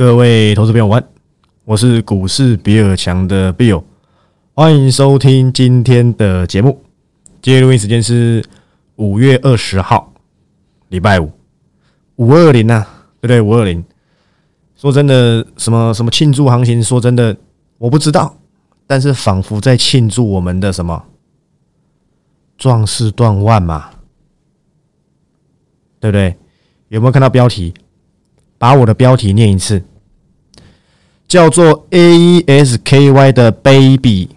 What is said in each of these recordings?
各位投资朋友晚，我是股市比尔强的 Bill，欢迎收听今天的节目。今天录音时间是五月二十号，礼拜五，五二零呐，对不对？五二零。说真的，什么什么庆祝行情？说真的，我不知道，但是仿佛在庆祝我们的什么壮士断腕嘛，对不对？有没有看到标题？把我的标题念一次。叫做 A E S K Y 的 Baby，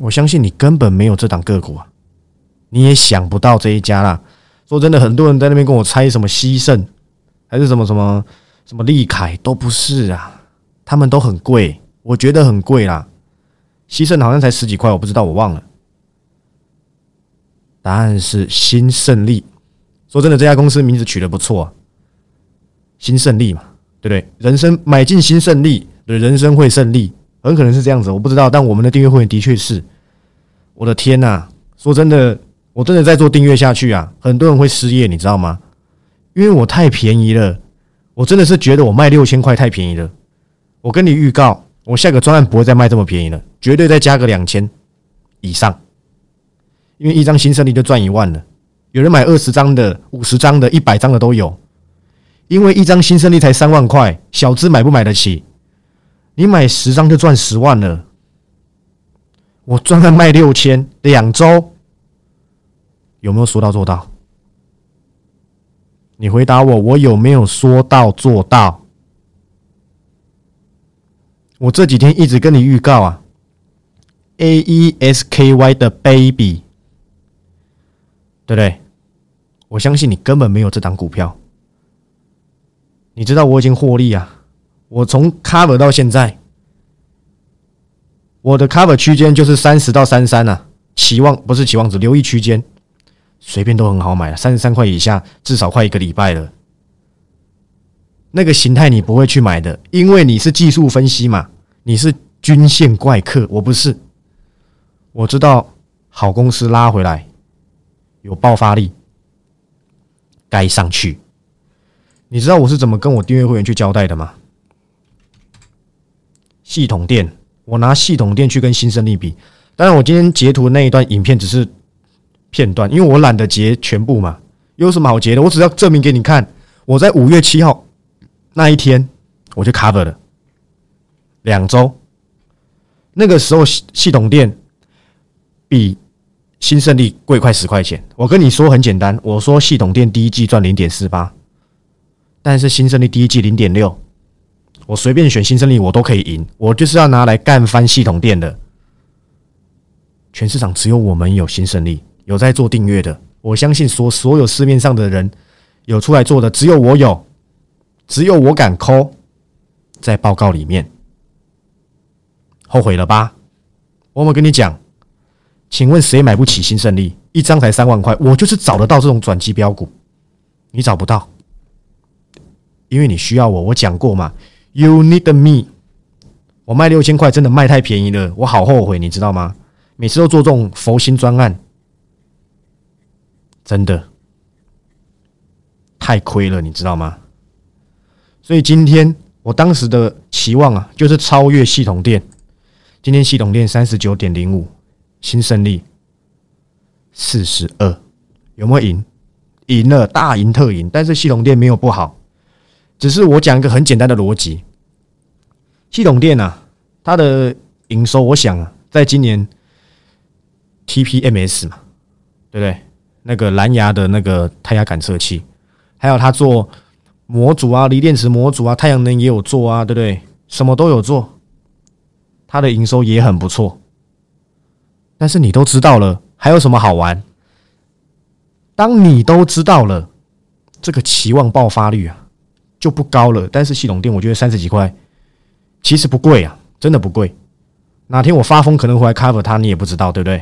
我相信你根本没有这档个股啊，你也想不到这一家啦。说真的，很多人在那边跟我猜什么西盛，还是什么什么什么利凯，都不是啊，他们都很贵，我觉得很贵啦。西盛好像才十几块，我不知道，我忘了。答案是新胜利。说真的，这家公司名字取得不错，新胜利嘛，对不对？人生买进新胜利。的人生会胜利，很可能是这样子，我不知道。但我们的订阅会员的确是，我的天呐！说真的，我真的在做订阅下去啊，很多人会失业，你知道吗？因为我太便宜了，我真的是觉得我卖六千块太便宜了。我跟你预告，我下个专案不会再卖这么便宜了，绝对再加个两千以上，因为一张新胜利就赚一万了。有人买二十张的、五十张的、一百张的都有，因为一张新胜利才三万块，小资买不买得起？你买十张就赚十万了，我专门卖六千，两周有没有说到做到？你回答我，我有没有说到做到？我这几天一直跟你预告啊，A E S K Y 的 baby，对不对？我相信你根本没有这档股票，你知道我已经获利啊。我从 cover 到现在，我的 cover 区间就是三十到三三啊，期望不是期望值，留意区间，随便都很好买了，三十三块以下至少快一个礼拜了。那个形态你不会去买的，因为你是技术分析嘛，你是均线怪客，我不是。我知道好公司拉回来有爆发力，该上去。你知道我是怎么跟我订阅会员去交代的吗？系统店，我拿系统店去跟新胜利比。当然，我今天截图那一段影片只是片段，因为我懒得截全部嘛。有什么好截的？我只要证明给你看，我在五月七号那一天我就 cover 了两周。那个时候系统店比新胜利贵快十块钱。我跟你说很简单，我说系统店第一季赚零点四八，但是新胜利第一季零点六。我随便选新胜利，我都可以赢。我就是要拿来干翻系统店的。全市场只有我们有新胜利，有在做订阅的。我相信所所有市面上的人有出来做的，只有我有，只有我敢抠在报告里面。后悔了吧？我有跟你讲，请问谁买不起新胜利？一张才三万块，我就是找得到这种转机标股，你找不到，因为你需要我。我讲过嘛。You need me，我卖六千块真的卖太便宜了，我好后悔，你知道吗？每次都做这种佛心专案，真的太亏了，你知道吗？所以今天我当时的期望啊，就是超越系统店。今天系统店三十九点零五，新胜利四十二，有没有赢？赢了，大赢特赢，但是系统店没有不好。只是我讲一个很简单的逻辑，系统店啊，它的营收，我想啊，在今年 TPMS 嘛，对不对？那个蓝牙的那个胎压感测器，还有它做模组啊，锂电池模组啊，太阳能也有做啊，对不对？什么都有做，它的营收也很不错。但是你都知道了，还有什么好玩？当你都知道了，这个期望爆发率啊！就不高了，但是系统店我觉得三十几块其实不贵啊，真的不贵。哪天我发疯可能回来 cover 它，你也不知道，对不对？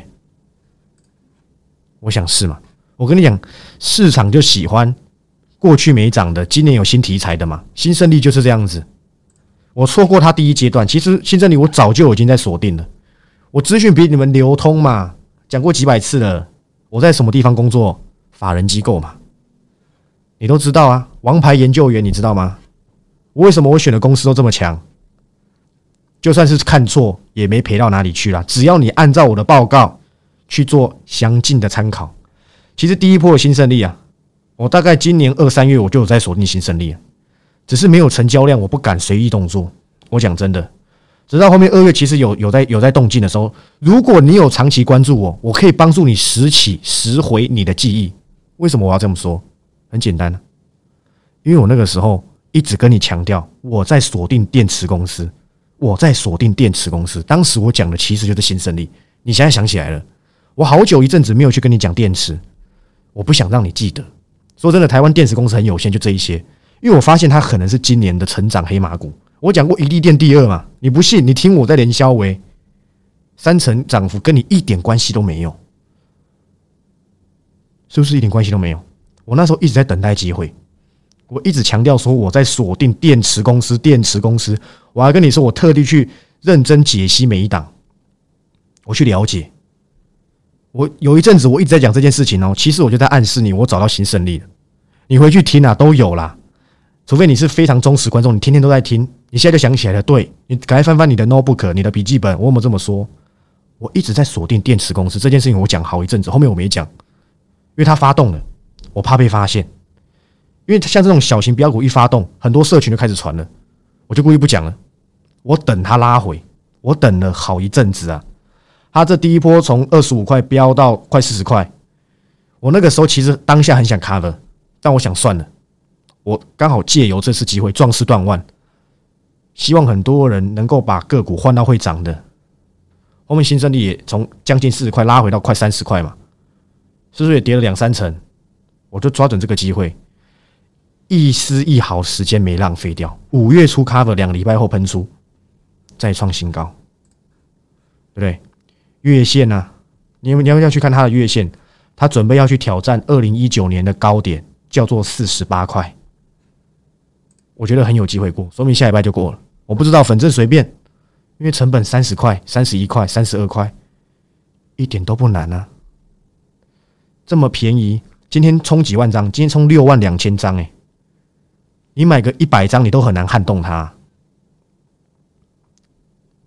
我想是嘛。我跟你讲，市场就喜欢过去没涨的，今年有新题材的嘛。新胜利就是这样子。我错过它第一阶段，其实新胜利我早就已经在锁定了。我资讯比你们流通嘛，讲过几百次了。我在什么地方工作？法人机构嘛。你都知道啊，王牌研究员，你知道吗？我为什么我选的公司都这么强？就算是看错，也没赔到哪里去啦。只要你按照我的报告去做详尽的参考，其实第一波的新胜利啊，我大概今年二三月我就有在锁定新胜利，只是没有成交量，我不敢随意动作。我讲真的，直到后面二月，其实有有在有在动静的时候，如果你有长期关注我，我可以帮助你拾起拾回你的记忆。为什么我要这么说？很简单，因为我那个时候一直跟你强调，我在锁定电池公司。我在锁定电池公司，当时我讲的其实就是新胜利。你现在想起来了，我好久一阵子没有去跟你讲电池，我不想让你记得。说真的，台湾电池公司很有限，就这一些。因为我发现它可能是今年的成长黑马股。我讲过一利电第二嘛，你不信？你听我在连销为三成涨幅，跟你一点关系都没有，是不是一点关系都没有？我那时候一直在等待机会。我一直强调说我在锁定电池公司，电池公司，我还跟你说，我特地去认真解析每一档，我去了解。我有一阵子我一直在讲这件事情哦，其实我就在暗示你，我找到新胜利了。你回去听啊，都有啦。除非你是非常忠实观众，你天天都在听，你现在就想起来了。对你赶快翻翻你的 notebook，你的笔记本，我有没有这么说？我一直在锁定电池公司这件事情，我讲好一阵子，后面我没讲，因为它发动了，我怕被发现。因为像这种小型标股一发动，很多社群就开始传了，我就故意不讲了。我等它拉回，我等了好一阵子啊。它这第一波从二十五块飙到快四十块，我那个时候其实当下很想卡的但我想算了。我刚好借由这次机会壮士断腕，希望很多人能够把个股换到会涨的。后面新胜利也从将近四十块拉回到快三十块嘛，是不是也跌了两三成？我就抓准这个机会。一丝一毫时间没浪费掉。五月初 cover 两个礼拜后喷出，再创新高，对不对？月线呢？你你要不要去看它的月线，它准备要去挑战二零一九年的高点，叫做四十八块。我觉得很有机会过，说明下礼拜就过了。我不知道，反正随便，因为成本三十块、三十一块、三十二块，一点都不难啊。这么便宜，今天冲几万张，今天冲六万两千张，哎。你买个一百张，你都很难撼动它。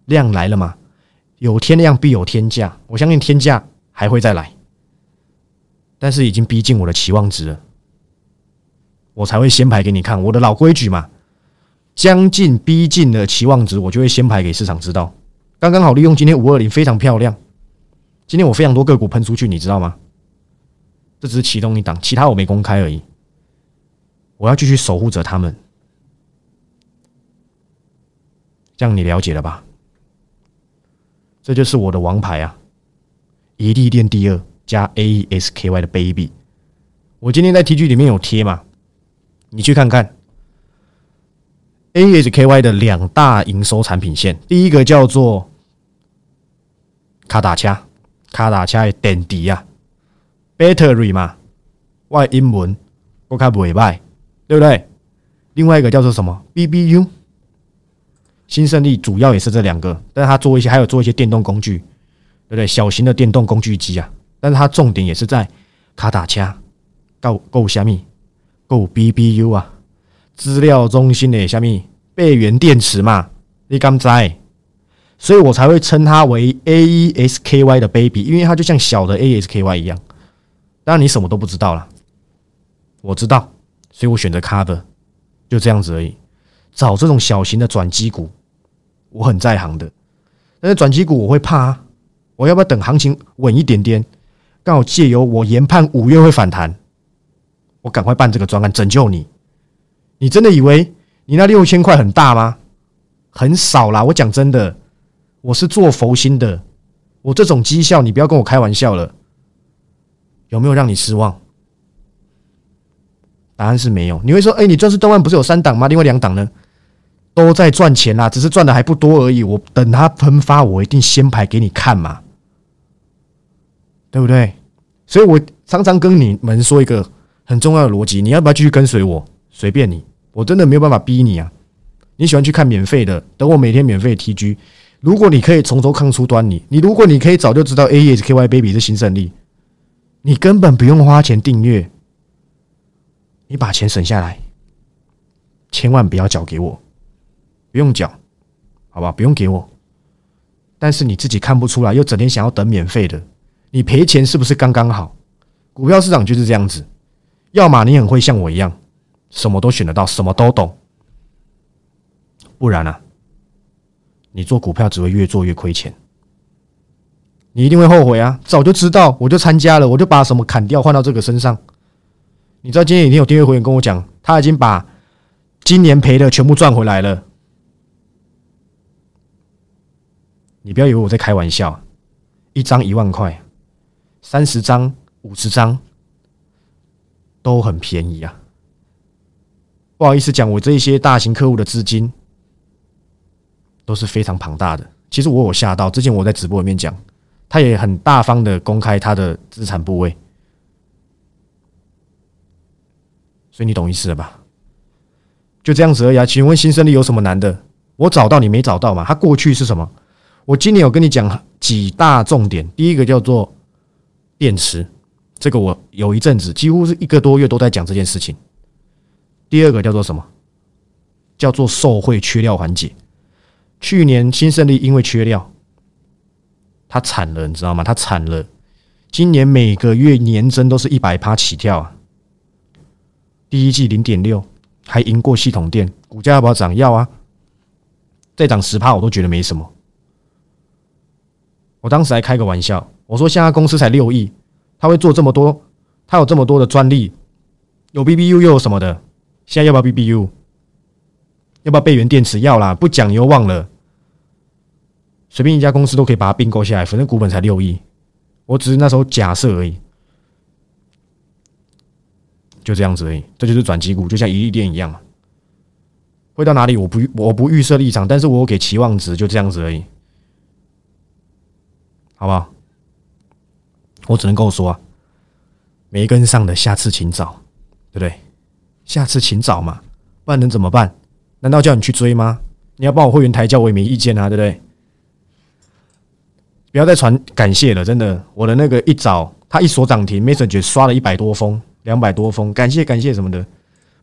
量来了嘛？有天量必有天价，我相信天价还会再来，但是已经逼近我的期望值了，我才会先排给你看。我的老规矩嘛，将近逼近的期望值，我就会先排给市场知道。刚刚好利用今天五二零非常漂亮，今天我非常多个股喷出去，你知道吗？这只是其中一档，其他我没公开而已。我要继续守护着他们，这样你了解了吧？这就是我的王牌啊！一利店第二加 A S K Y 的 baby，我今天在 T G 里面有贴嘛？你去看看 A S K Y 的两大营收产品线，第一个叫做卡达恰，卡达恰的电池啊，battery 嘛，外英文我看不歹。对不对？另外一个叫做什么？BBU，新胜利主要也是这两个，但是它做一些，还有做一些电动工具，对不对？小型的电动工具机啊，但是它重点也是在卡打掐，够够虾米，够 BBU 啊，资料中心的虾米备源电池嘛，你敢在？所以我才会称它为 AESKY 的 baby，因为它就像小的 ASKY 一样。当然你什么都不知道了，我知道。所以我选择 cover，就这样子而已。找这种小型的转机股，我很在行的。但是转机股我会怕，我要不要等行情稳一点点？刚好借由我研判五月会反弹，我赶快办这个专案拯救你。你真的以为你那六千块很大吗？很少啦。我讲真的，我是做佛心的。我这种绩效，你不要跟我开玩笑了。有没有让你失望？答案是没有。你会说：“哎，你钻石动万不是有三档吗？另外两档呢，都在赚钱啦，只是赚的还不多而已。我等它喷发，我一定先排给你看嘛，对不对？所以我常常跟你们说一个很重要的逻辑：你要不要继续跟随我？随便你，我真的没有办法逼你啊。你喜欢去看免费的，等我每天免费 TG。如果你可以从头看出端倪，你如果你可以早就知道 A E S K Y Baby 是新胜利，你根本不用花钱订阅。你把钱省下来，千万不要缴给我，不用缴，好吧，不用给我。但是你自己看不出来，又整天想要等免费的，你赔钱是不是刚刚好？股票市场就是这样子，要么你很会像我一样，什么都选得到，什么都懂，不然啊，你做股票只会越做越亏钱。你一定会后悔啊！早就知道，我就参加了，我就把什么砍掉换到这个身上。你知道今天已经有订阅会员跟我讲，他已经把今年赔的全部赚回来了。你不要以为我在开玩笑，一张一万块，三十张、五十张都很便宜啊！不好意思讲，我这一些大型客户的资金都是非常庞大的。其实我有吓到，之前我在直播里面讲。他也很大方的公开他的资产部位，所以你懂意思了吧？就这样子而已啊。请问新胜利有什么难的？我找到你没找到嘛？他过去是什么？我今年有跟你讲几大重点。第一个叫做电池，这个我有一阵子几乎是一个多月都在讲这件事情。第二个叫做什么？叫做受贿缺料缓解。去年新胜利因为缺料。他惨了，你知道吗？他惨了。今年每个月年增都是一百趴起跳啊！第一季零点六，还赢过系统店，股价要不要涨？要啊！再涨十趴我都觉得没什么。我当时还开个玩笑，我说现在公司才六亿，他会做这么多，他有这么多的专利，有 BBU 又有什么的？现在要不要 BBU？要不要备源电池？要啦！不讲你又忘了。随便一家公司都可以把它并购下来，反正股本才六亿，我只是那时候假设而已，就这样子而已。这就是转机股，就像一利店一样。会到哪里？我不我不预设立场，但是我给期望值，就这样子而已，好不好？我只能跟我说啊，没跟上的，下次请找，对不对？下次请找嘛，不然能怎么办？难道叫你去追吗？你要帮我会员抬轿，我也没意见啊，对不对？不要再传感谢了，真的，我的那个一早他一锁涨停，message 刷了一百多封，两百多封，感谢感谢什么的，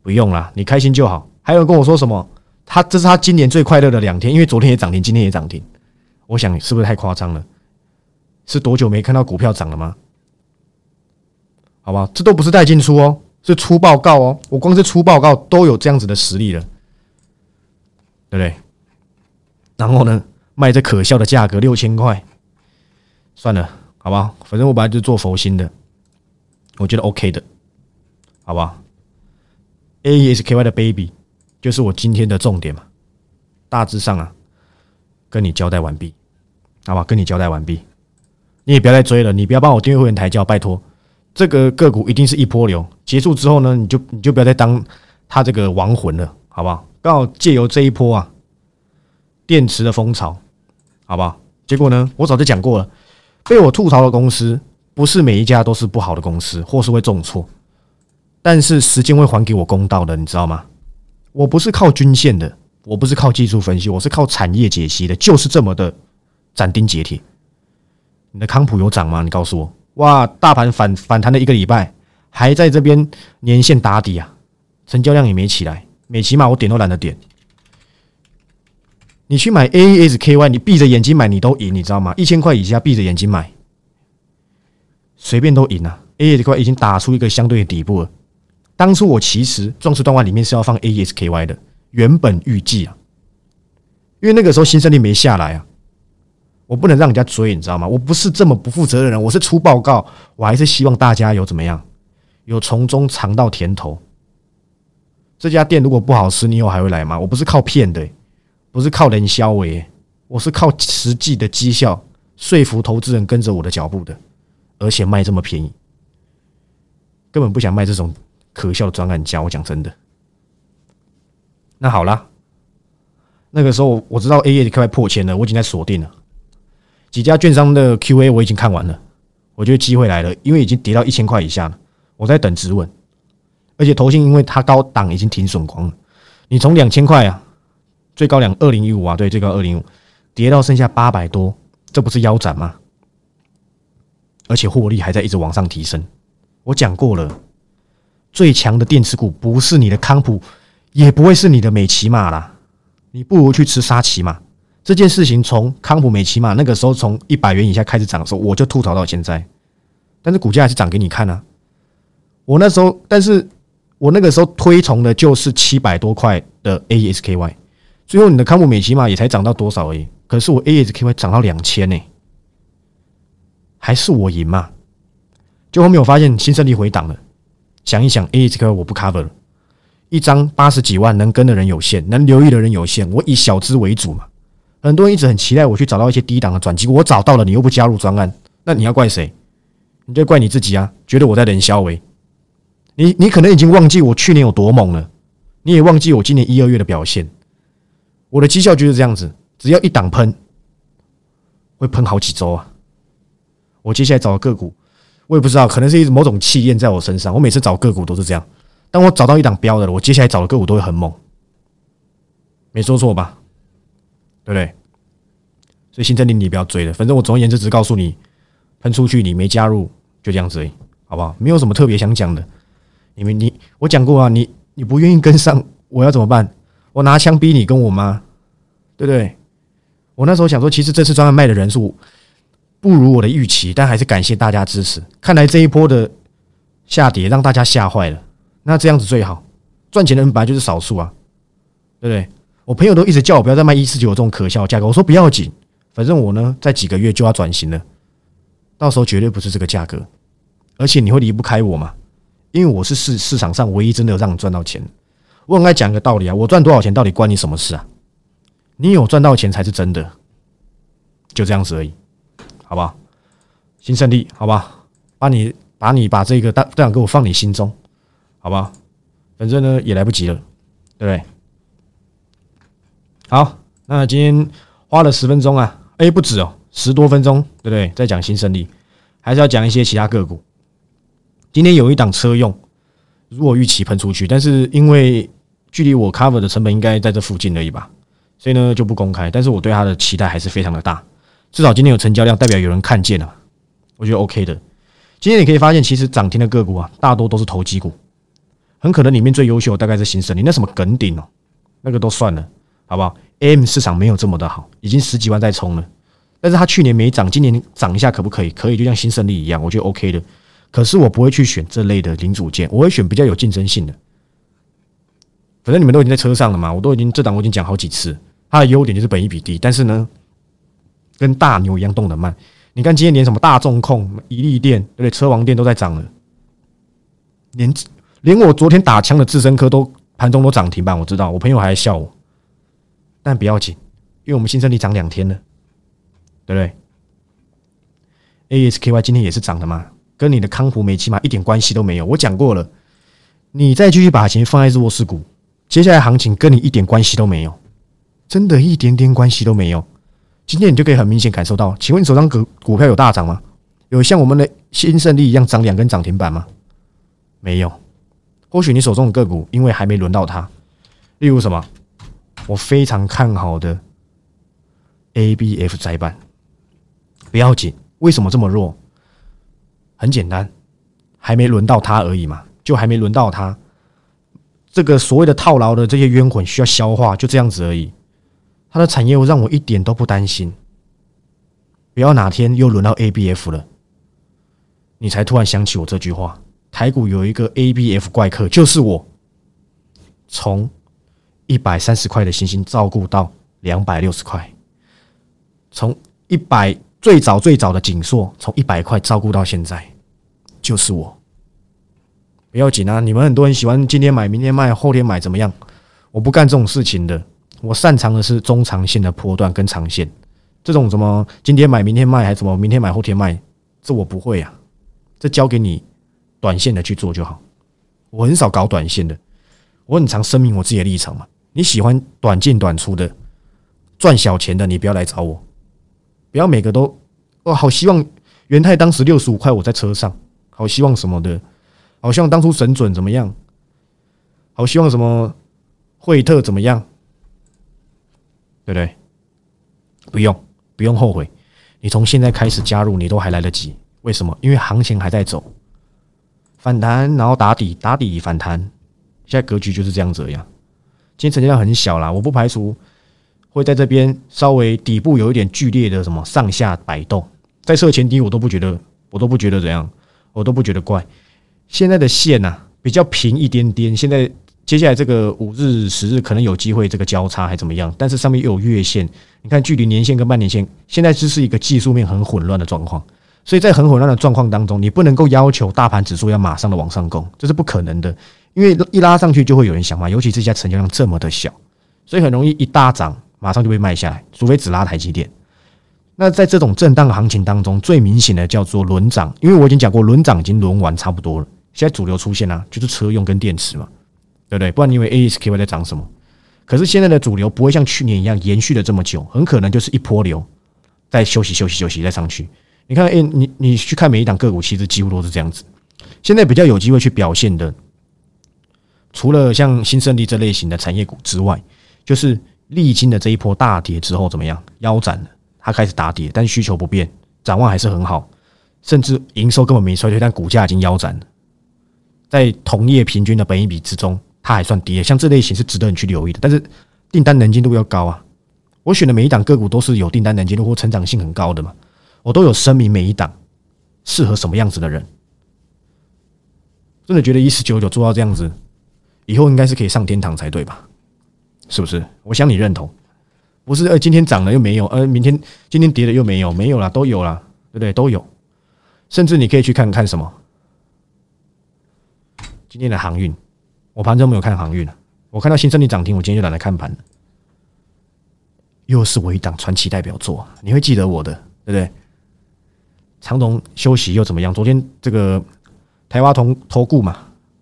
不用了，你开心就好。还有跟我说什么？他这是他今年最快乐的两天，因为昨天也涨停，今天也涨停。我想是不是太夸张了？是多久没看到股票涨了吗？好吧，这都不是带进出哦，是出报告哦。我光是出报告都有这样子的实力了，对不对？然后呢，卖这可笑的价格六千块。算了，好吧，反正我本来就做佛心的，我觉得 OK 的，好吧。？A S K Y 的 baby 就是我今天的重点嘛，大致上啊，跟你交代完毕，好吧，跟你交代完毕，你也不要再追了，你不要帮我订阅会员抬轿，拜托，这个个股一定是一波流，结束之后呢，你就你就不要再当他这个亡魂了，好不好？刚好借由这一波啊，电池的风潮，好不好？结果呢，我早就讲过了。被我吐槽的公司，不是每一家都是不好的公司，或是会重挫，但是时间会还给我公道的，你知道吗？我不是靠均线的，我不是靠技术分析，我是靠产业解析的，就是这么的斩钉截铁。你的康普有涨吗？你告诉我，哇，大盘反反弹了一个礼拜，还在这边年线打底啊，成交量也没起来，每起码我点都懒得点。你去买 A E S K Y，你闭着眼睛买你都赢，你知道吗？一千块以下闭着眼睛买，随便都赢啊！A E S K Y 已经打出一个相对的底部了。当初我其实壮士断腕里面是要放 A S K Y 的，原本预计啊，因为那个时候新胜利没下来啊，我不能让人家追，你知道吗？我不是这么不负责任的人，我是出报告，我还是希望大家有怎么样，有从中尝到甜头。这家店如果不好吃，你以后还会来吗？我不是靠骗的。不是靠人销为，我是靠实际的绩效说服投资人跟着我的脚步的，而且卖这么便宜，根本不想卖这种可笑的专案价。我讲真的，那好啦，那个时候我知道 A A 快破千了，我已经在锁定了几家券商的 Q A，我已经看完了，我觉得机会来了，因为已经跌到一千块以下了，我在等止稳，而且投信因为它高档已经停损光了，你从两千块啊。最高两二零一五啊，对，最高二零五，跌到剩下八百多，这不是腰斩吗？而且获利还在一直往上提升。我讲过了，最强的电池股不是你的康普也不会是你的美骑马啦。你不如去吃沙琪玛。这件事情从康普美骑马那个时候从一百元以下开始涨的时候，我就吐槽到现在，但是股价还是涨给你看啊。我那时候，但是我那个时候推崇的就是七百多块的 ASKY，最后你的康普美骑马也才涨到多少而已。可是我 ASKY 涨到两千呢，还是我赢嘛？就后面我发现新胜利回档了，想一想 ASKY 我不 cover 了，一张八十几万能跟的人有限，能留意的人有限，我以小资为主嘛。很多人一直很期待我去找到一些低档的转机，我找到了，你又不加入专案，那你要怪谁？你就怪你自己啊！觉得我在冷消维，你你可能已经忘记我去年有多猛了，你也忘记我今年一二月的表现。我的绩效就是这样子，只要一档喷，会喷好几周啊！我接下来找个股，我也不知道，可能是一某种气焰在我身上。我每次找个股都是这样，当我找到一档标的了，我接下来找的个股都会很猛，没说错吧？对不对？所以新政令你不要追了，反正我总而言之只告诉你，喷出去你没加入就这样子，好不好？没有什么特别想讲的。因为你我讲过啊，你你不愿意跟上，我要怎么办？我拿枪逼你跟我吗？对不对？我那时候想说，其实这次专门卖的人数不如我的预期，但还是感谢大家支持。看来这一波的下跌让大家吓坏了，那这样子最好，赚钱的人本来就是少数啊，对不对？我朋友都一直叫我不要再卖一四九这种可笑价格，我说不要紧，反正我呢在几个月就要转型了，到时候绝对不是这个价格，而且你会离不开我嘛，因为我是市市场上唯一真的让你赚到钱。我很爱讲一个道理啊，我赚多少钱到底关你什么事啊？你有赚到钱才是真的，就这样子而已，好不好？新胜利，好吧，把你把你把这个大这样给我放你心中，好吧？反正呢也来不及了，对不对？好，那今天花了十分钟啊，哎，不止哦，十多分钟，对不对？在讲新胜利，还是要讲一些其他个股。今天有一档车用，如果预期喷出去，但是因为距离我 cover 的成本应该在这附近而已吧，所以呢就不公开。但是我对它的期待还是非常的大，至少今天有成交量，代表有人看见了，我觉得 OK 的。今天你可以发现，其实涨停的个股啊，大多都是投机股，很可能里面最优秀大概是新胜利，那什么梗顶哦，那个都算了。好不好？M 市场没有这么的好，已经十几万在冲了。但是它去年没涨，今年涨一下可不可以？可以，就像新胜利一样，我觉得 OK 的。可是我不会去选这类的零组件，我会选比较有竞争性的。反正你们都已经在车上了嘛，我都已经这档我已经讲好几次，它的优点就是本益比低，但是呢，跟大牛一样动得慢。你看今天连什么大众控、一利电，对不对？车王店都在涨了，连连我昨天打枪的智深科都盘中都涨停板，我知道，我朋友还笑我。但不要紧，因为我们新胜利涨两天了，对不对？ASKY 今天也是涨的嘛，跟你的康普美起码一点关系都没有。我讲过了，你再继续把钱放在弱势股，接下来行情跟你一点关系都没有，真的一点点关系都没有。今天你就可以很明显感受到，请问你手上股股票有大涨吗？有像我们的新胜利一样涨两根涨停板吗？没有。或许你手中的个股因为还没轮到它，例如什么？我非常看好的 A B F 窄板，不要紧。为什么这么弱？很简单，还没轮到它而已嘛，就还没轮到它。这个所谓的套牢的这些冤魂需要消化，就这样子而已。它的产业让我一点都不担心。不要哪天又轮到 A B F 了，你才突然想起我这句话。台股有一个 A B F 怪客，就是我。从一百三十块的星星照顾到两百六十块，从一百最早最早的锦硕从一百块照顾到现在，就是我。不要紧啊，你们很多人喜欢今天买明天卖后天买怎么样？我不干这种事情的，我擅长的是中长线的波段跟长线。这种什么今天买明天卖还是什么明天买后天卖，这我不会啊，这交给你短线的去做就好。我很少搞短线的，我很常声明我自己的立场嘛。你喜欢短进短出的赚小钱的，你不要来找我。不要每个都哦，好希望元泰当时六十五块，我在车上，好希望什么的，好希望当初神准怎么样，好希望什么惠特怎么样，对不对？不用不用后悔，你从现在开始加入，你都还来得及。为什么？因为行情还在走，反弹然后打底，打底反弹，现在格局就是这样子样。今天成交量很小啦，我不排除会在这边稍微底部有一点剧烈的什么上下摆动，在设前低我都不觉得，我都不觉得怎样，我都不觉得怪。现在的线呐比较平一点点，现在接下来这个五日、十日可能有机会这个交叉还怎么样，但是上面又有月线，你看距离年线跟半年线，现在只是一个技术面很混乱的状况。所以在很混乱的状况当中，你不能够要求大盘指数要马上的往上攻，这是不可能的。因为一拉上去就会有人想嘛，尤其这家成交量这么的小，所以很容易一大涨马上就被卖下来，除非只拉台积电。那在这种震荡行情当中，最明显的叫做轮涨，因为我已经讲过，轮涨已经轮完差不多了。现在主流出现了，就是车用跟电池嘛，对不对？不然你以为 ASKY 在涨什么？可是现在的主流不会像去年一样延续了这么久，很可能就是一波流，再休息休息休息再上去。你看，哎，你你去看每一档个股，其实几乎都是这样子。现在比较有机会去表现的，除了像新胜利这类型的产业股之外，就是历经的这一波大跌之后怎么样腰斩了，它开始打跌，但需求不变，展望还是很好，甚至营收根本没衰退，但股价已经腰斩了。在同业平均的本益比之中，它还算低，像这类型是值得你去留意的。但是订单能见度要高啊！我选的每一档个股都是有订单能见度或成长性很高的嘛。我都有声明每一档适合什么样子的人，真的觉得一四九九做到这样子，以后应该是可以上天堂才对吧？是不是？我想你认同，不是？呃，今天涨了又没有，呃，明天今天跌了又没有，没有了，都有了，对不对？都有，甚至你可以去看看什么今天的航运，我盘中没有看航运，我看到新胜利涨停，我今天就懒得看盘，又是我一档传奇代表作，你会记得我的，对不对？长隆休息又怎么样？昨天这个台华投投顾嘛，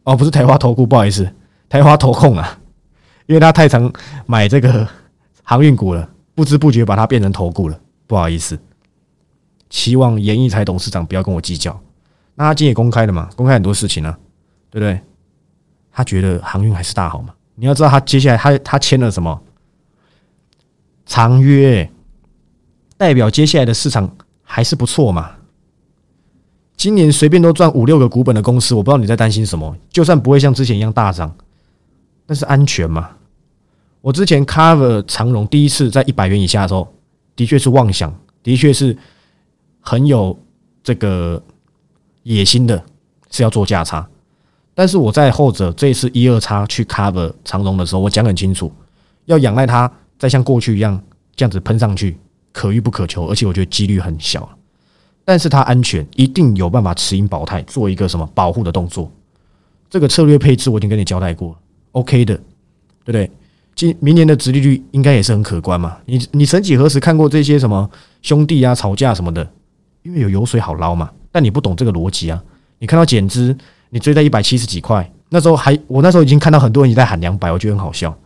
哦，不是台华投顾，不好意思，台华投控啊，因为他太常买这个航运股了，不知不觉把它变成投顾了，不好意思。期望严义才董事长不要跟我计较。那他今天也公开了嘛，公开很多事情呢，对不对？他觉得航运还是大好嘛。你要知道，他接下来他他签了什么长约，代表接下来的市场还是不错嘛。今年随便都赚五六个股本的公司，我不知道你在担心什么。就算不会像之前一样大涨，但是安全嘛？我之前 cover 长荣第一次在一百元以下的时候，的确是妄想，的确是很有这个野心的，是要做价差。但是我在后者这次一二差去 cover 长荣的时候，我讲很清楚，要仰赖它再像过去一样这样子喷上去，可遇不可求，而且我觉得几率很小。但是它安全，一定有办法持盈保泰，做一个什么保护的动作。这个策略配置我已经跟你交代过，OK 的，对不对？今明年的殖利率应该也是很可观嘛。你你曾几何时看过这些什么兄弟啊吵架什么的？因为有油水好捞嘛。但你不懂这个逻辑啊。你看到减资，你追在一百七十几块，那时候还我那时候已经看到很多人在喊两百，我觉得很好笑。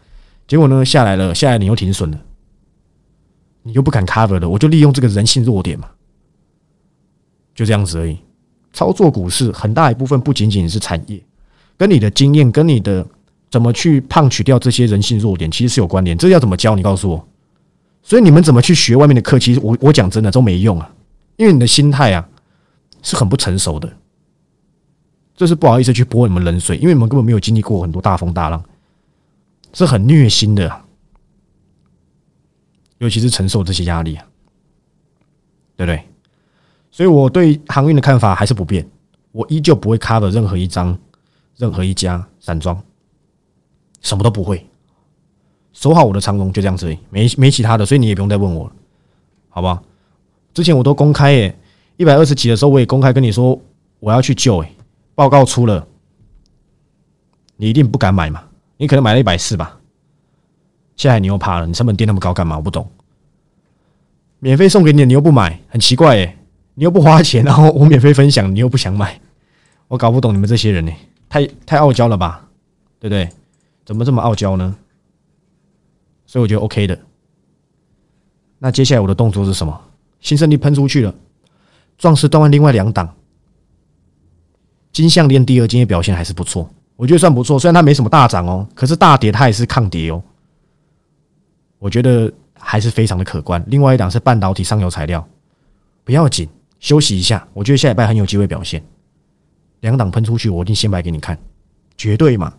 结果呢下来了，下来你又停损了，你又不敢 cover 了，我就利用这个人性弱点嘛。就这样子而已。操作股市很大一部分不仅仅是产业，跟你的经验、跟你的怎么去胖取掉这些人性弱点，其实是有关联。这要怎么教？你告诉我。所以你们怎么去学外面的课？其实我我讲真的都没用啊，因为你的心态啊是很不成熟的。这是不好意思去泼你们冷水，因为你们根本没有经历过很多大风大浪，是很虐心的，尤其是承受这些压力啊，对不对？所以我对航运的看法还是不变，我依旧不会 cover 任何一张、任何一家散装，什么都不会，守好我的长龙就这样子，没没其他的，所以你也不用再问我了，好不好？之前我都公开耶，一百二十几的时候我也公开跟你说我要去救，诶，报告出了，你一定不敢买嘛？你可能买了一百四吧，现在你又怕了，你成本垫那么高干嘛？我不懂，免费送给你，你又不买，很奇怪诶。你又不花钱，然后我免费分享，你又不想买，我搞不懂你们这些人呢，太太傲娇了吧，对不对？怎么这么傲娇呢？所以我觉得 OK 的。那接下来我的动作是什么？新胜利喷出去了，壮士断腕，另外两档，金项链第二今天表现还是不错，我觉得算不错。虽然它没什么大涨哦，可是大跌它也是抗跌哦，我觉得还是非常的可观。另外一档是半导体上游材料，不要紧。休息一下，我觉得下礼拜很有机会表现。两档喷出去，我一定先摆给你看，绝对嘛。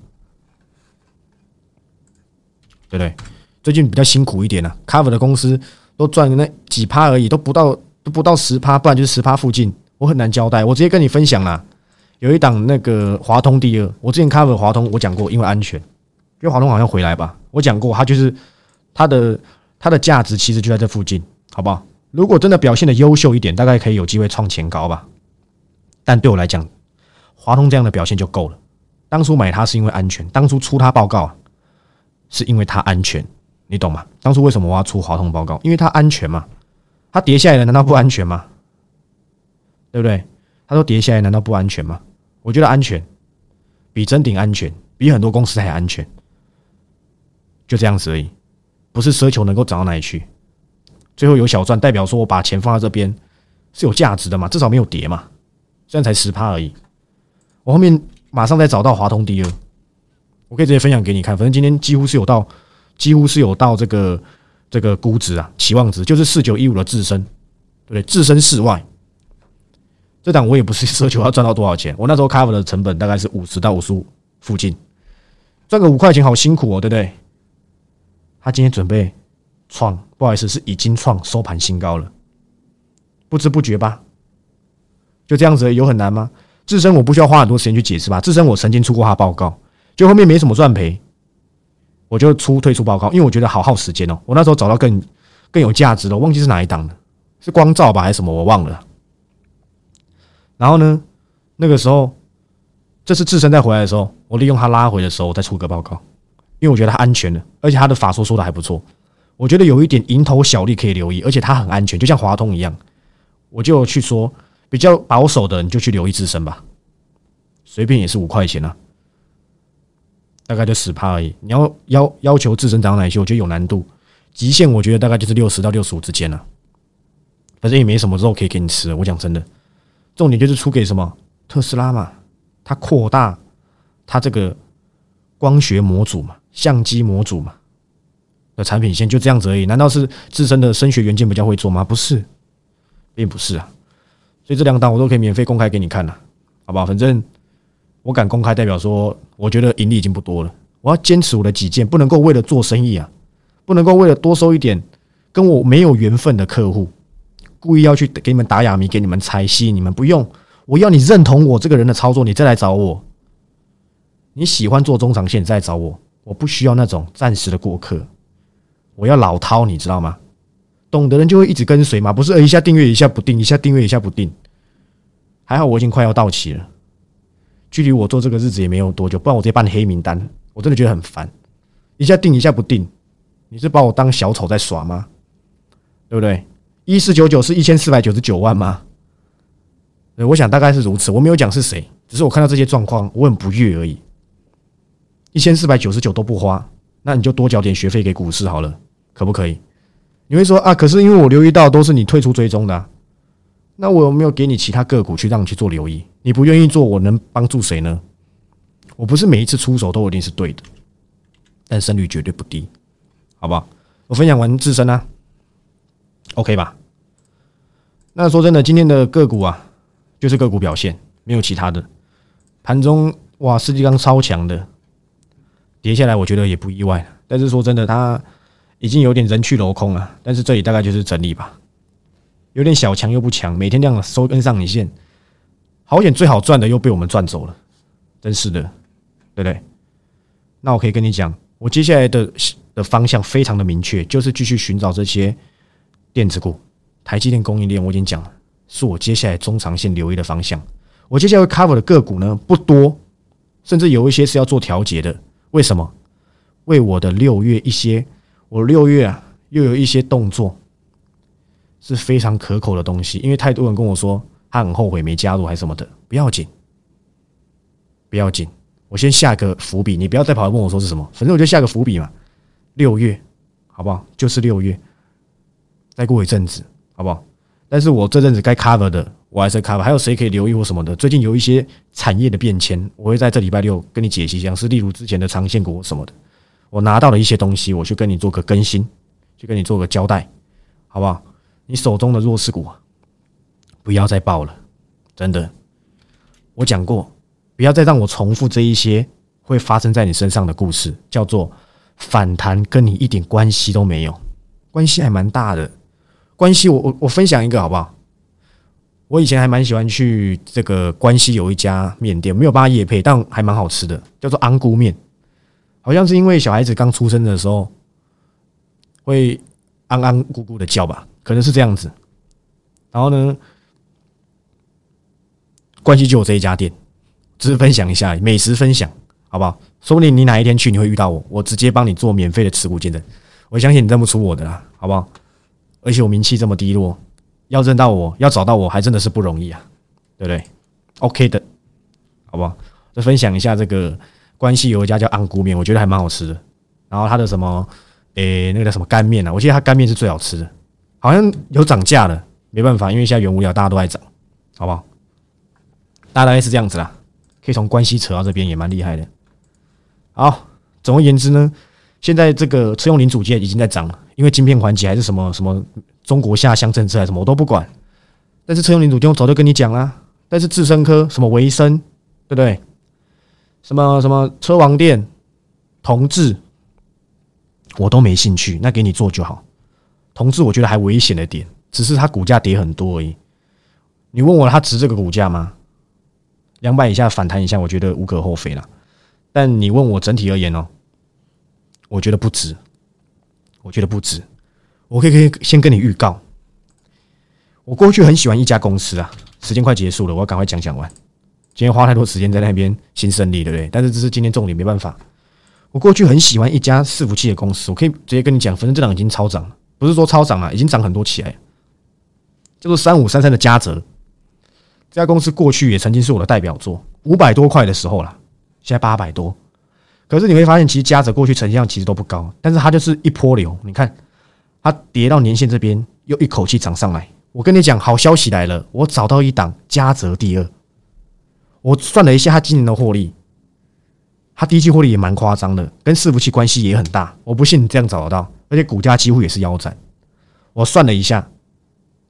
对不对？最近比较辛苦一点了，cover 的公司都赚那几趴而已，都不到都不到十趴，不然就是十趴附近，我很难交代。我直接跟你分享啦，有一档那个华通第二，我之前 cover 华通，我讲过，因为安全，因为华通好像回来吧，我讲过，它就是它的它的价值其实就在这附近，好不好？如果真的表现的优秀一点，大概可以有机会创前高吧。但对我来讲，华通这样的表现就够了。当初买它是因为安全，当初出它报告是因为它安全。你懂吗？当初为什么我要出华通报告？因为它安全嘛。它跌下来了，难道不安全吗？对不对？它说跌下来，难道不安全吗？我觉得安全，比真顶安全，比很多公司还安全。就这样子而已，不是奢求能够涨到哪里去。最后有小赚，代表说我把钱放在这边是有价值的嘛？至少没有跌嘛。虽然才十趴而已。我后面马上再找到华通第二，我可以直接分享给你看。反正今天几乎是有到。几乎是有到这个这个估值啊，期望值就是四九一五的自身，对不对？置身事外，这档我也不是奢求要赚到多少钱，我那时候 cover 的成本大概是五十到五十五附近，赚个五块钱好辛苦哦，对不对？他今天准备创，不好意思，是已经创收盘新高了，不知不觉吧？就这样子有很难吗？自身我不需要花很多时间去解释吧？自身我曾经出过他报告，就后面没什么赚赔。我就出退出报告，因为我觉得好耗时间哦。我那时候找到更更有价值的，忘记是哪一档了，是光照吧还是什么，我忘了。然后呢，那个时候这次自身再回来的时候，我利用他拉回的时候，我再出个报告，因为我觉得他安全的，而且他的法说说的还不错。我觉得有一点蝇头小利可以留意，而且他很安全，就像华通一样，我就去说比较保守的，你就去留意自身吧，随便也是五块钱啊。大概就十趴而已。你要要要求自身涨哪些，我觉得有难度。极限我觉得大概就是六十到六十五之间了。反正也没什么肉可以给你吃。我讲真的，重点就是出给什么特斯拉嘛，它扩大它这个光学模组嘛，相机模组嘛的产品线就这样子而已。难道是自身的声学元件比较会做吗？不是，并不是啊。所以这两档我都可以免费公开给你看了，好不好？反正。我敢公开代表说，我觉得盈利已经不多了。我要坚持我的己见，不能够为了做生意啊，不能够为了多收一点跟我没有缘分的客户，故意要去给你们打哑谜，给你们猜吸引你们。不用，我要你认同我这个人的操作，你再来找我。你喜欢做中长线，你再来找我。我不需要那种暂时的过客，我要老饕，你知道吗？懂的人就会一直跟随嘛，不是一下订阅一下不定，一下订阅一下不定。还好我已经快要到期了。距离我做这个日子也没有多久，不然我直接办黑名单。我真的觉得很烦，一下定一下不定，你是把我当小丑在耍吗？对不对？一四九九是一千四百九十九万吗？对我想大概是如此。我没有讲是谁，只是我看到这些状况，我很不悦而已。一千四百九十九都不花，那你就多缴点学费给股市好了，可不可以？你会说啊？可是因为我留意到都是你退出追踪的。那我有没有给你其他个股去让你去做留意？你不愿意做，我能帮助谁呢？我不是每一次出手都一定是对的，但胜率绝对不低，好不好？我分享完自身啊，OK 吧？那说真的，今天的个股啊，就是个股表现，没有其他的。盘中哇，世纪钢超强的，跌下来我觉得也不意外。但是说真的，它已经有点人去楼空了。但是这里大概就是整理吧。有点小强又不强，每天这样收跟上影线，好险最好赚的又被我们赚走了，真是的，对不对？那我可以跟你讲，我接下来的的方向非常的明确，就是继续寻找这些电子股、台积电供应链。我已经讲了，是我接下来中长线留意的方向。我接下来会 cover 的个股呢不多，甚至有一些是要做调节的。为什么？为我的六月一些，我六月啊又有一些动作。是非常可口的东西，因为太多人跟我说他很后悔没加入还是什么的，不要紧，不要紧，我先下个伏笔，你不要再跑来问我说是什么，反正我就下个伏笔嘛。六月，好不好？就是六月，再过一阵子，好不好？但是我这阵子该 cover 的，我还是 cover。还有谁可以留意或什么的？最近有一些产业的变迁，我会在这礼拜六跟你解析，像是例如之前的长线股什么的，我拿到了一些东西，我去跟你做个更新，去跟你做个交代，好不好？你手中的弱势股，不要再爆了，真的。我讲过，不要再让我重复这一些会发生在你身上的故事，叫做反弹跟你一点关系都没有，关系还蛮大的。关系，我我我分享一个好不好？我以前还蛮喜欢去这个关西有一家面店，没有办法夜配，但还蛮好吃的，叫做安菇面。好像是因为小孩子刚出生的时候会安安咕咕的叫吧，可能是这样子。然后呢，关系就有这一家店，只是分享一下美食分享，好不好？说不定你哪一天去你会遇到我，我直接帮你做免费的持股见证。我相信你认不出我的啦，好不好？而且我名气这么低落。要认到我，要找到我还真的是不容易啊，对不对？OK 的，好不好？再分享一下这个关系有一家叫安菇面，我觉得还蛮好吃的。然后它的什么，诶，那个叫什么干面啊？我记得它干面是最好吃的，好像有涨价了，没办法，因为现在原物料大家都在涨，好不好？大概是这样子啦，可以从关系扯到这边也蛮厉害的。好，总而言之呢，现在这个车用零组件已经在涨了，因为晶片环节还是什么什么。中国下乡政策还是什么我都不管，但是车用零组件我早就跟你讲啦。但是智深科什么维生，对不对？什么什么车王店、同志，我都没兴趣。那给你做就好。同志我觉得还危险的点，只是它股价跌很多而已。你问我它值这个股价吗？两百以下反弹一下，我觉得无可厚非了。但你问我整体而言哦，我觉得不值。我觉得不值。我可以可以先跟你预告，我过去很喜欢一家公司啊。时间快结束了，我要赶快讲讲完。今天花太多时间在那边新胜利，对不对？但是这是今天重点，没办法。我过去很喜欢一家伺服器的公司，我可以直接跟你讲，反正这档已经超涨了，不是说超涨了，已经涨很多起来。叫做三五三三的嘉泽，这家公司过去也曾经是我的代表作，五百多块的时候了，现在八百多。可是你会发现，其实嘉泽过去成交量其实都不高，但是它就是一波流，你看。它跌到年线这边，又一口气涨上来。我跟你讲，好消息来了！我找到一档嘉泽第二。我算了一下，它今年的获利，它第一季获利也蛮夸张的，跟伺服器关系也很大。我不信你这样找得到，而且股价几乎也是腰斩。我算了一下，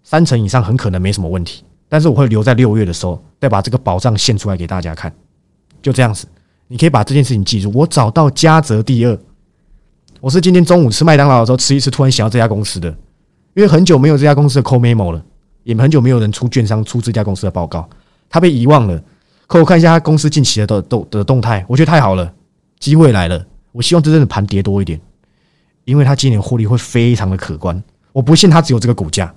三成以上很可能没什么问题。但是我会留在六月的时候，再把这个保障献出来给大家看。就这样子，你可以把这件事情记住。我找到嘉泽第二。我是今天中午吃麦当劳的时候吃一次，突然想到这家公司的，因为很久没有这家公司的 call memo 了，也很久没有人出券商出这家公司的报告，他被遗忘了。可我看一下他公司近期的动的动态，我觉得太好了，机会来了。我希望真正的盘跌多一点，因为他今年获利会非常的可观。我不信他只有这个股价，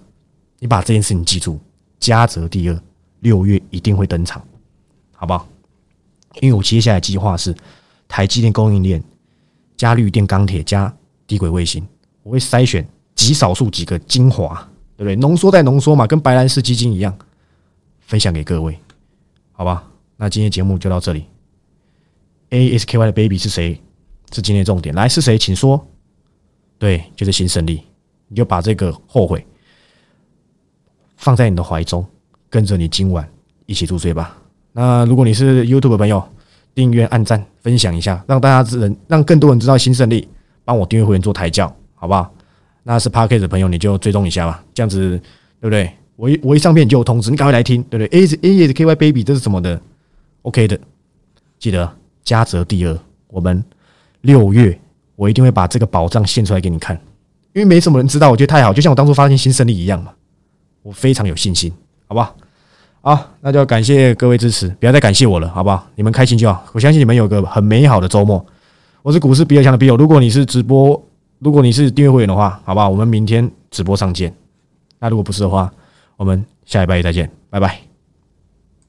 你把这件事情记住，嘉泽第二六月一定会登场，好不好？因为我接下来计划是台积电供应链。加绿电、钢铁、加低轨卫星，我会筛选极少数几个精华，对不对？浓缩再浓缩嘛，跟白兰氏基金一样，分享给各位，好吧？那今天节目就到这里。A S K Y 的 baby 是谁？是今天重点。来，是谁？请说。对，就是新胜利。你就把这个后悔放在你的怀中，跟着你今晚一起入睡吧。那如果你是 YouTube 的朋友，订阅、按赞、分享一下，让大家知人，让更多人知道新胜利。帮我订阅会员做抬轿，好不好？那是 Park 的朋友，你就追踪一下吧。这样子，对不对？我一我一上片就有通知，你赶快来听，对不对？A 是 A 是 K Y Baby，这是什么的？OK 的，记得嘉泽第二，我们六月我一定会把这个宝藏献出来给你看，因为没什么人知道，我觉得太好，就像我当初发现新胜利一样嘛，我非常有信心，好不好？好，那就要感谢各位支持，不要再感谢我了，好不好？你们开心就好，我相信你们有个很美好的周末。我是股市比尔强的比友，如果你是直播，如果你是订阅会员的话，好不好？我们明天直播上见。那如果不是的话，我们下礼拜再见，拜拜。